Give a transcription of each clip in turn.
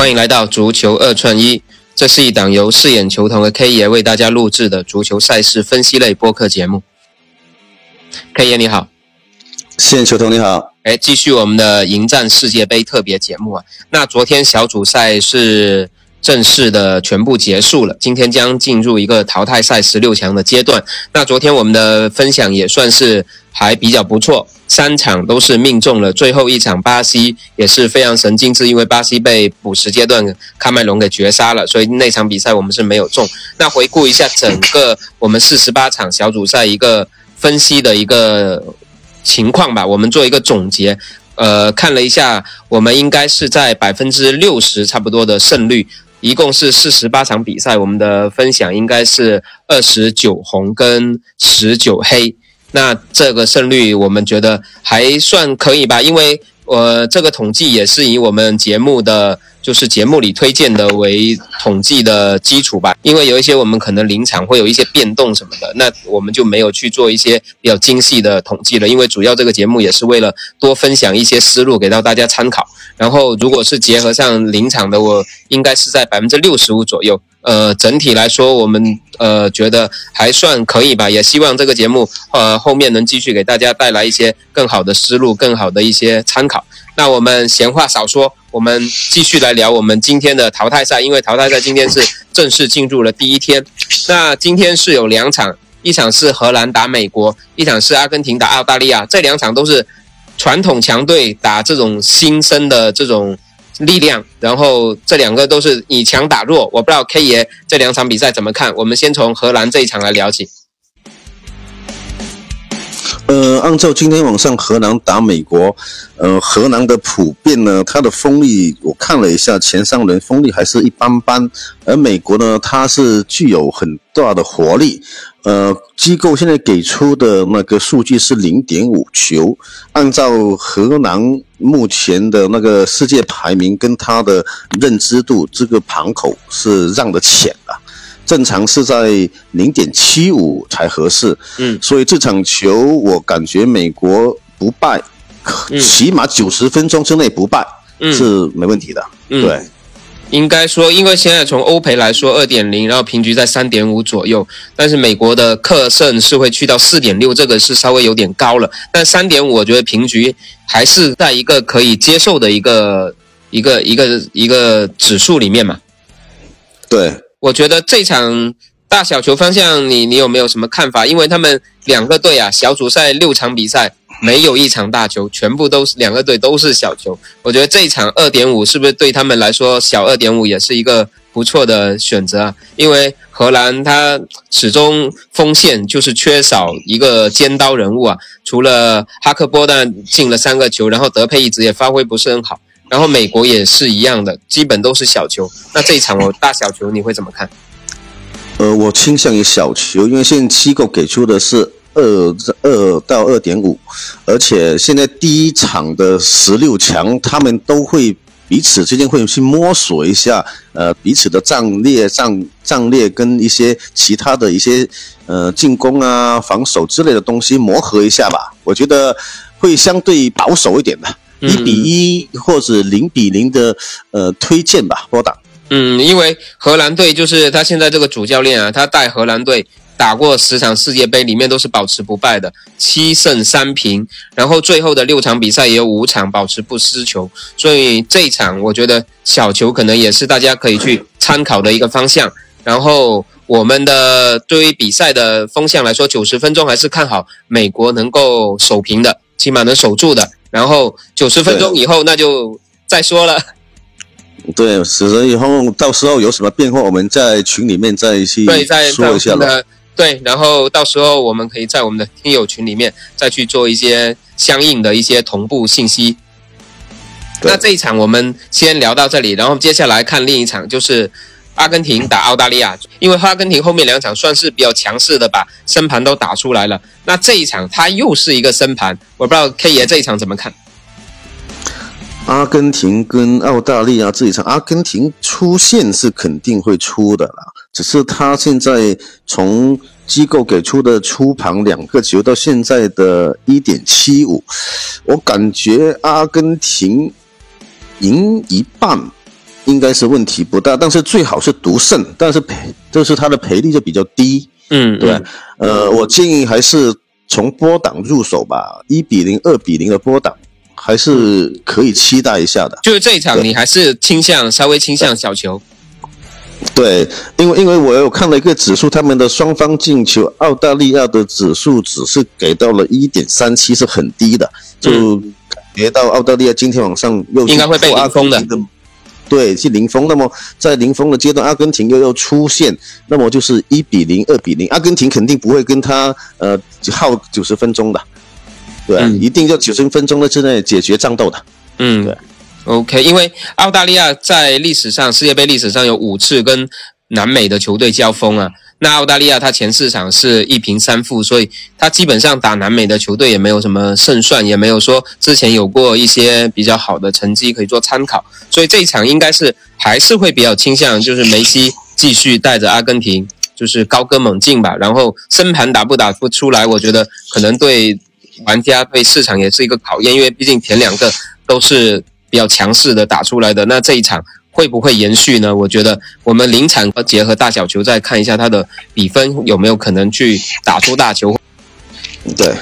欢迎来到足球二串一，这是一档由饰演球童的 K 爷为大家录制的足球赛事分析类播客节目。K 爷你好，饰演球童你好，哎，继续我们的迎战世界杯特别节目啊。那昨天小组赛是正式的全部结束了，今天将进入一个淘汰赛十六强的阶段。那昨天我们的分享也算是还比较不错。三场都是命中了，最后一场巴西也是非常神经质，因为巴西被补时阶段喀麦隆给绝杀了，所以那场比赛我们是没有中。那回顾一下整个我们四十八场小组赛一个分析的一个情况吧，我们做一个总结。呃，看了一下，我们应该是在百分之六十差不多的胜率，一共是四十八场比赛，我们的分享应该是二十九红跟十九黑。那这个胜率我们觉得还算可以吧，因为呃，这个统计也是以我们节目的就是节目里推荐的为统计的基础吧。因为有一些我们可能临场会有一些变动什么的，那我们就没有去做一些比较精细的统计了。因为主要这个节目也是为了多分享一些思路给到大家参考。然后如果是结合上临场的，我应该是在百分之六十五左右。呃，整体来说，我们呃觉得还算可以吧，也希望这个节目呃后面能继续给大家带来一些更好的思路，更好的一些参考。那我们闲话少说，我们继续来聊我们今天的淘汰赛，因为淘汰赛今天是正式进入了第一天。那今天是有两场，一场是荷兰打美国，一场是阿根廷打澳大利亚，这两场都是传统强队打这种新生的这种。力量，然后这两个都是以强打弱，我不知道 K 爷这两场比赛怎么看？我们先从荷兰这一场来聊起。呃，按照今天晚上荷兰打美国，呃，荷兰的普遍呢，它的风力我看了一下，前三轮风力还是一般般，而美国呢，它是具有很大的活力。呃，机构现在给出的那个数据是零点五球，按照荷兰目前的那个世界排名跟他的认知度，这个盘口是让的浅的。正常是在零点七五才合适，嗯，所以这场球我感觉美国不败，起码九十分钟之内不败是没问题的，对。应该说，因为现在从欧赔来说二点零，然后平局在三点五左右，但是美国的客胜是会去到四点六，这个是稍微有点高了，但三点五我觉得平局还是在一个可以接受的一个一个一个一个指数里面嘛，对。我觉得这场大小球方向，你你有没有什么看法？因为他们两个队啊，小组赛六场比赛没有一场大球，全部都是两个队都是小球。我觉得这一场二点五是不是对他们来说小二点五也是一个不错的选择啊？因为荷兰他始终锋线就是缺少一个尖刀人物啊，除了哈克波但进了三个球，然后德佩一直也发挥不是很好。然后美国也是一样的，基本都是小球。那这一场我大小球你会怎么看？呃，我倾向于小球，因为现在机构给出的是二二到二点五，而且现在第一场的十六强，他们都会彼此之间会去摸索一下，呃，彼此的战略、战战略跟一些其他的一些呃进攻啊、防守之类的东西磨合一下吧。我觉得会相对保守一点的。一比一或者零比零的呃推荐吧，波打。嗯，因为荷兰队就是他现在这个主教练啊，他带荷兰队打过十场世界杯，里面都是保持不败的，七胜三平，然后最后的六场比赛也有五场保持不失球，所以这一场我觉得小球可能也是大家可以去参考的一个方向。然后我们的对于比赛的风向来说，九十分钟还是看好美国能够守平的，起码能守住的。然后九十分钟以后，那就再说了。对，死了以后，到时候有什么变化，我们在群里面再去说一下了。对，然后到时候我们可以在我们的听友群里面再去做一些相应的一些同步信息。那这一场我们先聊到这里，然后接下来看另一场，就是。阿根廷打澳大利亚，因为阿根廷后面两场算是比较强势的，把升盘都打出来了。那这一场他又是一个升盘，我不知道 K 爷这一场怎么看？阿根廷跟澳大利亚这一场，阿根廷出线是肯定会出的啦，只是他现在从机构给出的出盘两个球到现在的一点七五，我感觉阿根廷赢一半。应该是问题不大，但是最好是独胜，但是赔就是它的赔率就比较低。嗯，对，呃，我建议还是从波档入手吧，一比零、二比零的波档还是可以期待一下的。就是这一场你还是倾向稍微倾向小球。对，因为因为我有看了一个指数，他们的双方进球，澳大利亚的指数只是给到了一点三七，是很低的，就感觉到澳大利亚今天晚上又应该会被阿空的。对，是零封。那么在零封的阶段，阿根廷又要出现，那么就是一比零、二比零。阿根廷肯定不会跟他呃耗九十分钟的，对，一定要九十分钟的之内解决战斗的。嗯，对。OK，因为澳大利亚在历史上世界杯历史上有五次跟南美的球队交锋啊。那澳大利亚它前四场是一平三负，所以它基本上打南美的球队也没有什么胜算，也没有说之前有过一些比较好的成绩可以做参考。所以这一场应该是还是会比较倾向，就是梅西继续带着阿根廷就是高歌猛进吧。然后升盘打不打不出来，我觉得可能对玩家对市场也是一个考验，因为毕竟前两个都是。比较强势的打出来的，那这一场会不会延续呢？我觉得我们临场结合大小球再看一下它的比分有没有可能去打出大球。对，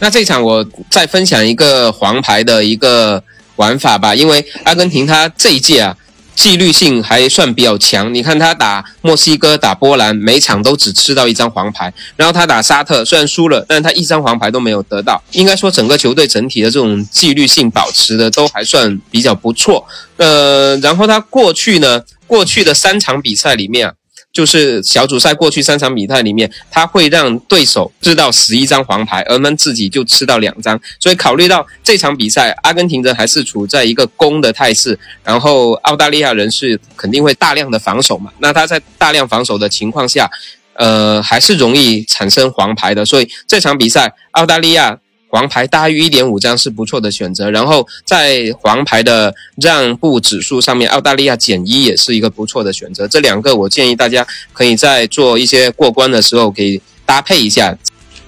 那这一场我再分享一个黄牌的一个玩法吧，因为阿根廷他这一届啊。纪律性还算比较强，你看他打墨西哥、打波兰，每场都只吃到一张黄牌。然后他打沙特，虽然输了，但他一张黄牌都没有得到。应该说，整个球队整体的这种纪律性保持的都还算比较不错。呃，然后他过去呢，过去的三场比赛里面啊。就是小组赛过去三场比赛里面，他会让对手吃到十一张黄牌，而们自己就吃到两张。所以考虑到这场比赛，阿根廷人还是处在一个攻的态势，然后澳大利亚人是肯定会大量的防守嘛。那他在大量防守的情况下，呃，还是容易产生黄牌的。所以这场比赛，澳大利亚。黄牌大于一点五张是不错的选择，然后在黄牌的让步指数上面，澳大利亚减一也是一个不错的选择。这两个我建议大家可以在做一些过关的时候给搭配一下。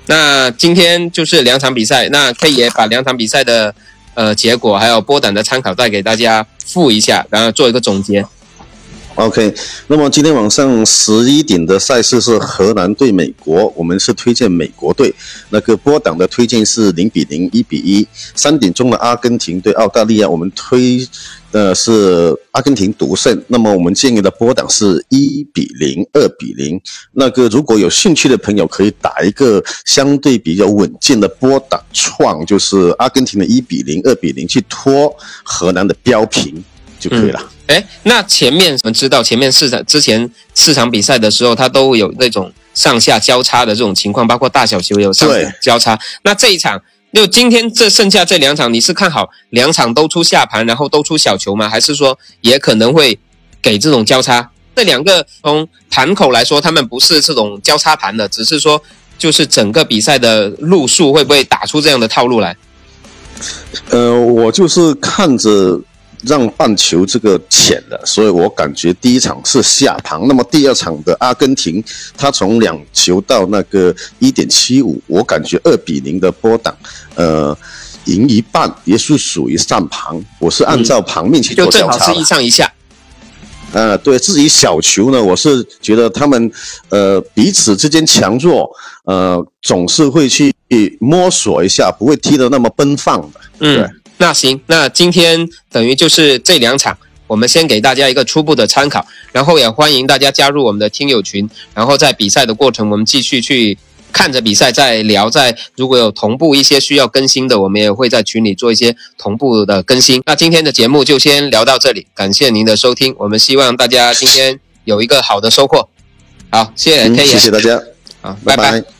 那今天就是两场比赛，那可以也把两场比赛的呃结果还有波胆的参考带给大家复一下，然后做一个总结。OK，那么今天晚上十一点的赛事是荷兰对美国，我们是推荐美国队。那个波档的推荐是零比零、一比一。三点钟的阿根廷对澳大利亚，我们推的是阿根廷独胜。那么我们建议的波档是一比零、二比零。那个如果有兴趣的朋友，可以打一个相对比较稳健的波档创，就是阿根廷的一比零、二比零去拖荷兰的标平就可以了。哎，那前面我们知道，前面四场之前四场比赛的时候，他都有那种上下交叉的这种情况，包括大小球也有上下交叉。那这一场，就今天这剩下这两场，你是看好两场都出下盘，然后都出小球吗？还是说也可能会给这种交叉？这两个从盘口来说，他们不是这种交叉盘的，只是说就是整个比赛的路数会不会打出这样的套路来？呃，我就是看着。让半球这个浅了，所以我感觉第一场是下盘。那么第二场的阿根廷，他从两球到那个一点七五，我感觉二比零的波档，呃，赢一半也是属于上盘。我是按照盘面去做交叉。就正好是一上一下。呃，对自己小球呢，我是觉得他们呃彼此之间强弱，呃总是会去摸索一下，不会踢得那么奔放的。嗯。那行，那今天等于就是这两场，我们先给大家一个初步的参考，然后也欢迎大家加入我们的听友群，然后在比赛的过程，我们继续去看着比赛再聊，在如果有同步一些需要更新的，我们也会在群里做一些同步的更新。那今天的节目就先聊到这里，感谢您的收听，我们希望大家今天有一个好的收获。好，谢谢 K 爷，谢谢大家，好，拜拜。